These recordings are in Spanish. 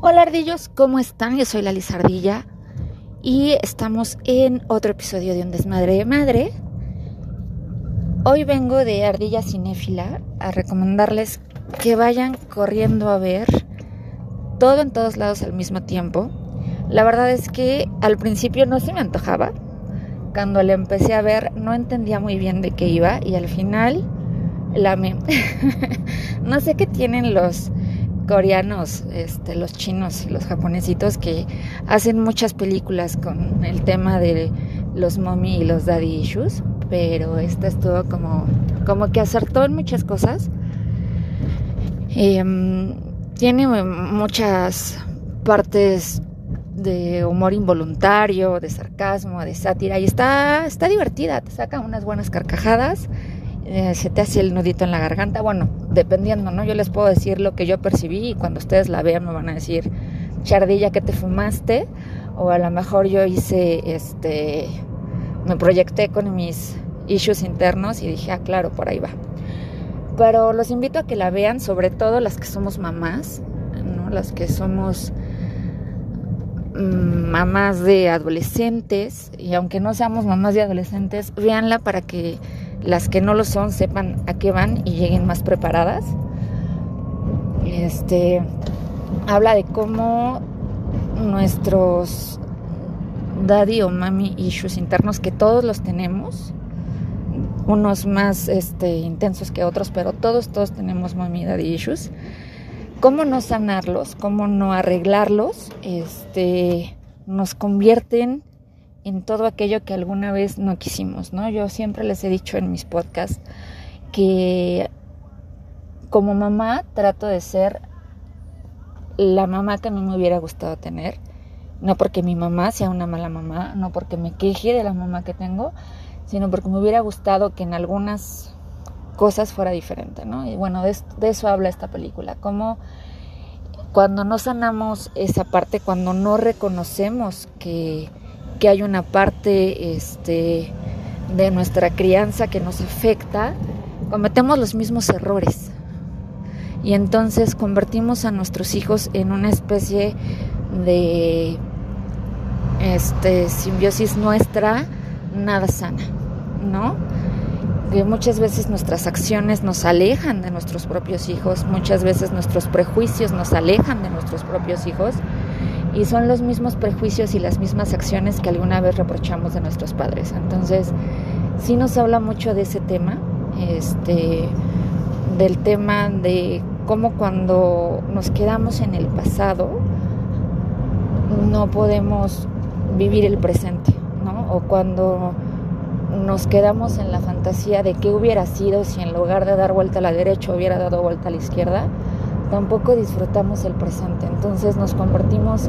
Hola ardillos, ¿cómo están? Yo soy la Lizardilla y estamos en otro episodio de Un Desmadre de Madre. Hoy vengo de Ardilla Cinéfila a recomendarles que vayan corriendo a ver todo en todos lados al mismo tiempo. La verdad es que al principio no se me antojaba. Cuando le empecé a ver no entendía muy bien de qué iba y al final la me... no sé qué tienen los coreanos, este, los chinos y los japonesitos que hacen muchas películas con el tema de los mommy y los daddy issues, pero esta estuvo como, como que acertó en muchas cosas. Em, tiene muchas partes de humor involuntario, de sarcasmo, de sátira y está, está divertida, te saca unas buenas carcajadas eh, se te hace el nudito en la garganta. Bueno, dependiendo, ¿no? Yo les puedo decir lo que yo percibí y cuando ustedes la vean me van a decir, chardilla que te fumaste. O a lo mejor yo hice, este, me proyecté con mis issues internos y dije, ah, claro, por ahí va. Pero los invito a que la vean, sobre todo las que somos mamás, ¿no? Las que somos mm, mamás de adolescentes y aunque no seamos mamás de adolescentes, véanla para que las que no lo son sepan a qué van y lleguen más preparadas. Este habla de cómo nuestros daddy o mami issues internos que todos los tenemos, unos más este, intensos que otros, pero todos todos tenemos mami daddy issues. Cómo no sanarlos, cómo no arreglarlos, este nos convierten en todo aquello que alguna vez no quisimos, ¿no? Yo siempre les he dicho en mis podcasts que como mamá trato de ser la mamá que a mí me hubiera gustado tener, no porque mi mamá sea una mala mamá, no porque me queje de la mamá que tengo, sino porque me hubiera gustado que en algunas cosas fuera diferente, ¿no? Y bueno, de, de eso habla esta película, como cuando no sanamos esa parte, cuando no reconocemos que que hay una parte este, de nuestra crianza que nos afecta, cometemos los mismos errores. Y entonces convertimos a nuestros hijos en una especie de este, simbiosis nuestra nada sana, ¿no? Que muchas veces nuestras acciones nos alejan de nuestros propios hijos, muchas veces nuestros prejuicios nos alejan de nuestros propios hijos y son los mismos prejuicios y las mismas acciones que alguna vez reprochamos de nuestros padres. Entonces, sí nos habla mucho de ese tema, este, del tema de cómo cuando nos quedamos en el pasado no podemos vivir el presente, ¿no? O cuando nos quedamos en la fantasía de qué hubiera sido si en lugar de dar vuelta a la derecha hubiera dado vuelta a la izquierda, tampoco disfrutamos el presente. Entonces nos convertimos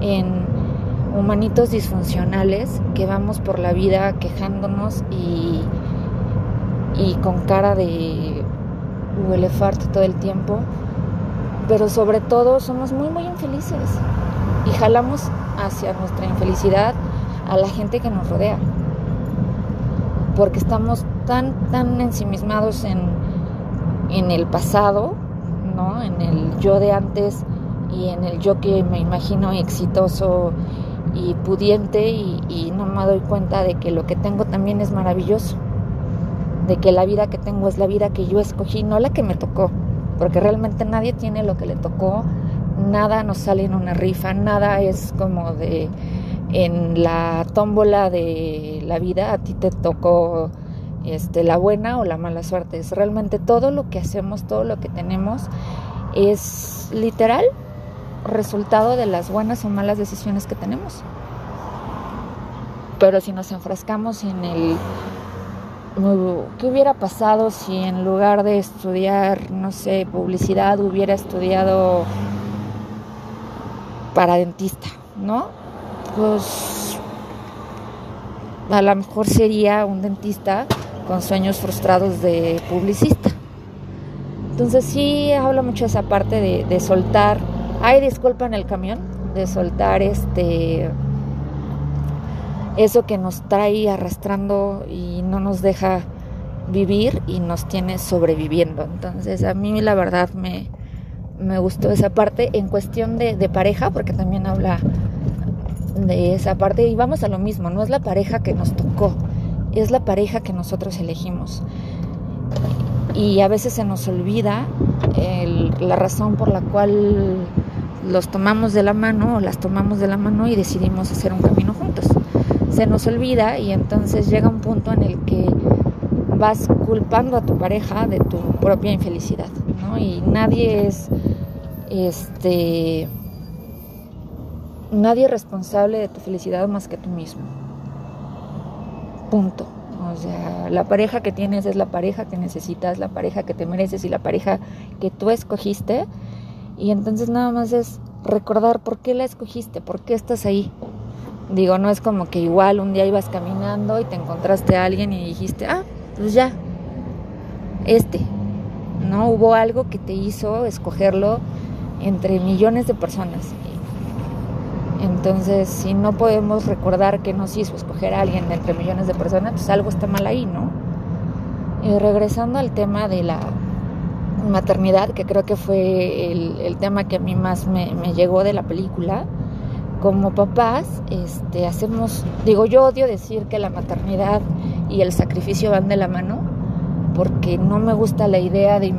en humanitos disfuncionales que vamos por la vida quejándonos y, y con cara de huele todo el tiempo. Pero sobre todo somos muy muy infelices y jalamos hacia nuestra infelicidad a la gente que nos rodea. Porque estamos tan tan ensimismados en, en el pasado en el yo de antes y en el yo que me imagino exitoso y pudiente y, no me doy cuenta de que lo que tengo también es maravilloso, de que la vida que tengo es la vida que yo escogí, no la que me tocó, porque realmente nadie tiene lo que le tocó, nada nos sale en una rifa, nada es como de en la tómbola de la vida a ti te tocó este, la buena o la mala suerte. Es realmente todo lo que hacemos, todo lo que tenemos es literal resultado de las buenas o malas decisiones que tenemos. Pero si nos enfrascamos en el ¿qué hubiera pasado si en lugar de estudiar, no sé, publicidad hubiera estudiado para dentista, ¿no? Pues a lo mejor sería un dentista con sueños frustrados de publicista. Entonces sí habla mucho esa parte de, soltar, ay disculpa en el camión, de soltar este eso que nos trae arrastrando y no nos deja vivir y nos tiene sobreviviendo. Entonces a mí la verdad me, me gustó esa parte en cuestión de, de pareja, porque también habla de esa parte y vamos a lo mismo, no es la pareja que nos tocó, es la pareja que nosotros elegimos. Y a veces se nos olvida la razón por la cual los tomamos de la mano o las tomamos de la mano y decidimos hacer un camino juntos. Se nos olvida y entonces llega un punto en el que vas culpando a tu pareja de tu propia infelicidad. Y nadie es este nadie es responsable de tu felicidad más que tú mismo. Punto. O sea, la pareja que tienes es la pareja que necesitas, la pareja que te mereces y la pareja que tú escogiste. Y entonces nada más es recordar por qué la escogiste, por qué estás ahí. Digo, no es como que igual un día ibas caminando y te encontraste a alguien y dijiste, ah, pues ya, este. No hubo algo que te hizo escogerlo entre millones de personas. Entonces, si no podemos recordar que nos hizo escoger a alguien de entre millones de personas, pues algo está mal ahí, ¿no? Y regresando al tema de la maternidad, que creo que fue el, tema que a mí más me, llegó de la película, como papás, este, hacemos, digo, yo odio decir que la maternidad y el sacrificio van de la mano, porque no me gusta la idea de,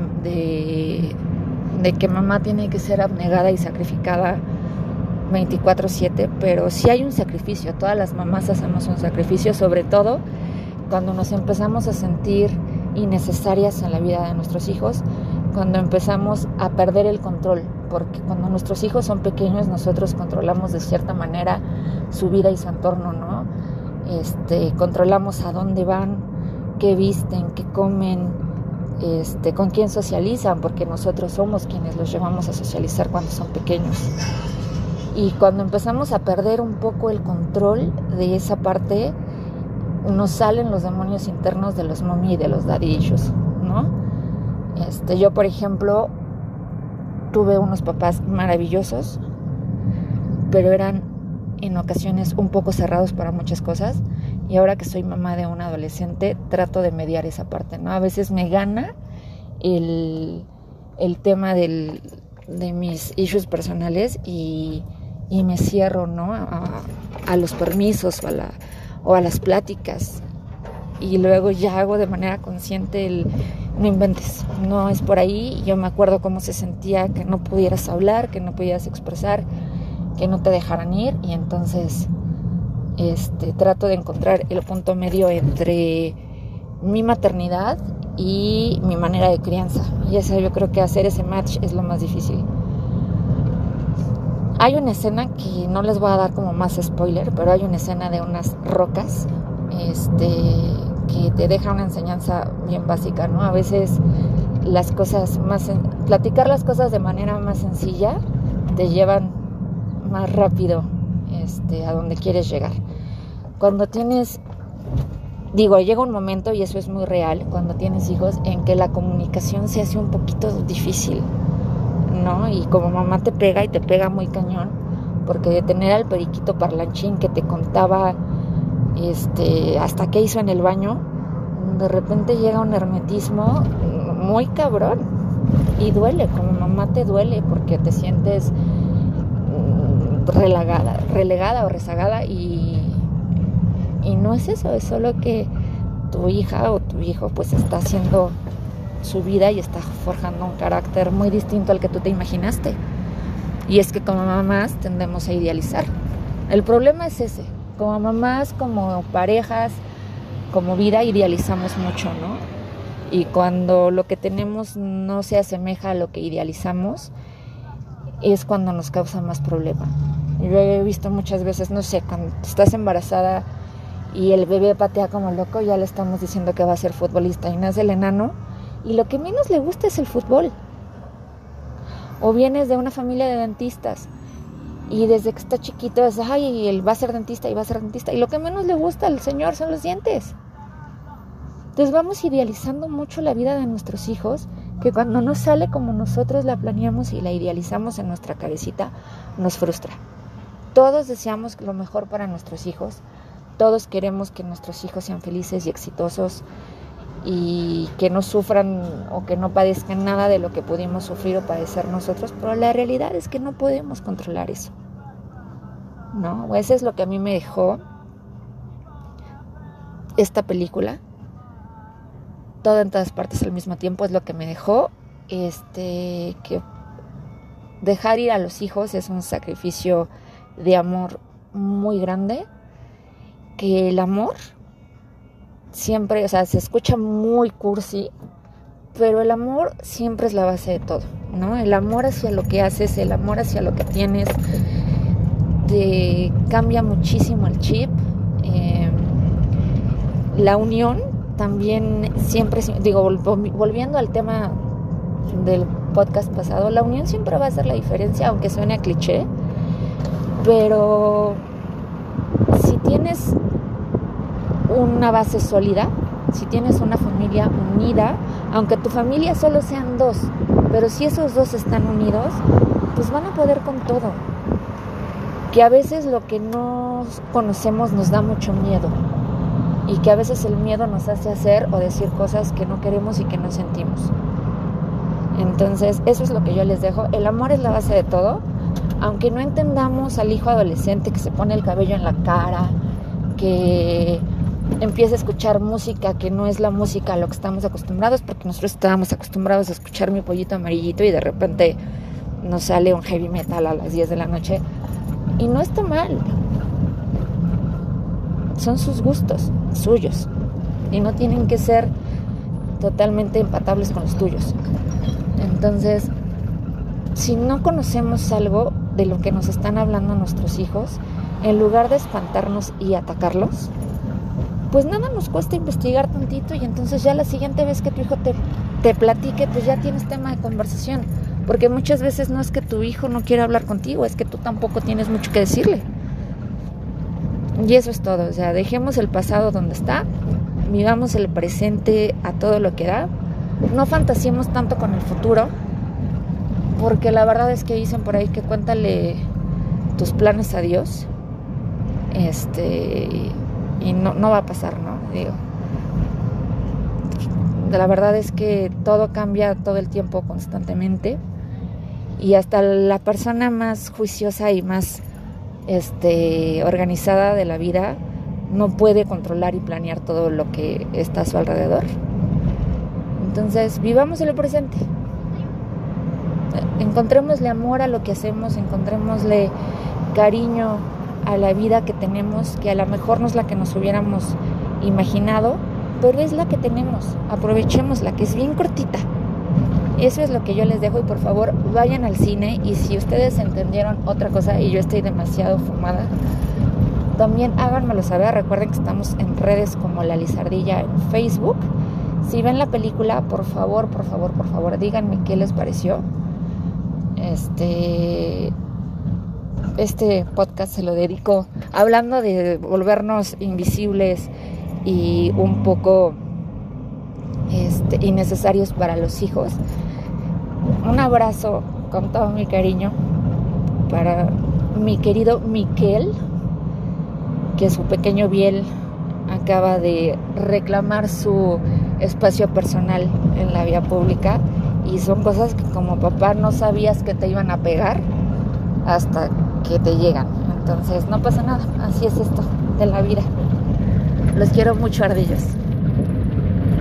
de que mamá tiene que ser abnegada y sacrificada 24/7, pero si hay un sacrificio, todas las mamás hacemos un sacrificio, sobre todo cuando nos empezamos a sentir innecesarias en la vida de nuestros hijos, cuando empezamos a perder el control, porque cuando nuestros hijos son pequeños nosotros controlamos de cierta manera su vida y su entorno, ¿no? Este, controlamos a dónde van, qué visten, qué comen, este, con quién socializan, porque nosotros somos quienes los llevamos a socializar cuando son pequeños. Y cuando empezamos a perder un poco el control de esa parte, nos salen los demonios internos de los mommy y de los dadillos, ¿no? Este, yo, por ejemplo, tuve unos papás maravillosos, pero eran en ocasiones un poco cerrados para muchas cosas. Y ahora que soy mamá de un adolescente, trato de mediar esa parte, ¿no? A veces me gana el, el tema de mis issues personales y y me cierro ¿no? a, los permisos o a, la, o a las pláticas y luego ya hago de manera consciente el no inventes, no es por ahí. Yo me acuerdo cómo se sentía que no pudieras hablar, que no pudieras expresar, que no te dejaran ir y entonces este, trato de encontrar el punto medio entre mi maternidad y mi manera de crianza. Y eso yo creo que hacer ese match es lo más difícil. Hay una escena que no les voy a dar como más spoiler, pero hay una escena de unas rocas este, que te deja una enseñanza bien básica, ¿no? A veces las cosas más, platicar las cosas de manera más sencilla te llevan más rápido este, a donde quieres llegar. Cuando tienes, digo, llega un momento, y eso es muy real, cuando tienes hijos, en que la comunicación se hace un poquito difícil ¿no? Y como mamá te pega y te pega muy cañón, porque de tener al periquito parlanchín que te contaba este, hasta qué hizo en el baño, de repente llega un hermetismo muy cabrón y duele, como mamá te duele porque te sientes mm, relegada, relegada o rezagada y, y no es eso, es solo que tu hija o tu hijo pues está haciendo su vida y está forjando un carácter muy distinto al que tú te imaginaste. Y es que como mamás tendemos a idealizar. El problema es ese. Como mamás, como parejas, como vida, idealizamos mucho, ¿no? Y cuando lo que tenemos no se asemeja a lo que idealizamos, es cuando nos causa más problema. Yo he visto muchas veces, no sé, cuando estás embarazada y el bebé patea como loco, ya le estamos diciendo que va a ser futbolista y nace el enano y lo que menos le gusta es el fútbol. O vienes de una familia de dentistas y desde que está chiquito es, ay, él va a ser dentista y va a ser dentista. Y lo que menos le gusta al Señor son los dientes. Entonces vamos idealizando mucho la vida de nuestros hijos, que cuando no sale como nosotros la planeamos y la idealizamos en nuestra cabecita, nos frustra. Todos deseamos lo mejor para nuestros hijos, todos queremos que nuestros hijos sean felices y exitosos y que no sufran o que no padezcan nada de lo que pudimos sufrir o padecer nosotros, pero la realidad es que no podemos controlar eso. ¿No? Eso es lo que a mí me dejó esta película. Todo en todas partes al mismo tiempo es lo que me dejó. Este que dejar ir a los hijos es un sacrificio de amor muy grande. Que el amor siempre, o sea, se escucha muy cursi, pero el amor siempre es la base de todo, ¿no? El amor hacia lo que haces, el amor hacia lo que tienes, te cambia muchísimo el chip. Em, la unión también siempre, digo, volviendo al tema del podcast pasado, la unión siempre va a ser la diferencia, aunque suene a cliché, pero si tienes una base sólida, si tienes una familia unida, aunque tu familia solo sean dos, pero si esos dos están unidos, pues van a poder con todo. Que a veces lo que no conocemos nos da mucho miedo y que a veces el miedo nos hace hacer o decir cosas que no queremos y que no sentimos. Entonces, eso es lo que yo les dejo. El amor es la base de todo. Aunque no entendamos al hijo adolescente que se pone el cabello en la cara, que empieza a escuchar música que no es la música a lo que estamos acostumbrados, porque nosotros estábamos acostumbrados a escuchar mi pollito amarillito y de repente nos sale un heavy metal a las 10 de la noche. Y no está mal. Son sus gustos, suyos. Y no tienen que ser totalmente empatables con los tuyos. Entonces, si no conocemos algo de lo que nos están hablando nuestros hijos, en lugar de espantarnos y atacarlos, pues nada nos cuesta investigar tantito y entonces ya la siguiente vez que tu hijo te, te platique, pues ya tienes tema de conversación. Porque muchas veces no es que tu hijo no quiera hablar contigo, es que tú tampoco tienes mucho que decirle. Y eso es todo, o sea, dejemos el pasado donde está, vivamos el presente a todo lo que da, no fantasiemos tanto con el futuro, porque la verdad es que dicen por ahí que cuéntale tus planes a Dios. Este, y no, no va a pasar, ¿no? Digo. La verdad es que todo cambia todo el tiempo constantemente y hasta la persona más juiciosa y más este, organizada de la vida no puede controlar y planear todo lo que está a su alrededor. Entonces, vivamos en el presente. Encontrémosle amor a lo que hacemos, encontrémosle cariño a la vida que tenemos, que a lo mejor no es la que nos hubiéramos imaginado, pero es la que tenemos. Aprovechémosla, que es bien cortita. Eso es lo que yo les dejo y por favor vayan al cine y si ustedes entendieron otra cosa y yo estoy demasiado fumada, también háganmelo saber. Recuerden que estamos en redes como La Lizardilla en Facebook. Si ven la película, por favor, por favor, por favor, díganme qué les pareció. Este este podcast se lo dedico hablando de volvernos invisibles y un poco este, innecesarios para los hijos. Un abrazo con todo mi cariño para mi querido Miquel, que su pequeño Biel acaba de reclamar su espacio personal en la vía pública y son cosas que como papá no sabías que te iban a pegar hasta que te llegan. Entonces no pasa nada, así es esto de la vida. Los quiero mucho, ardillos.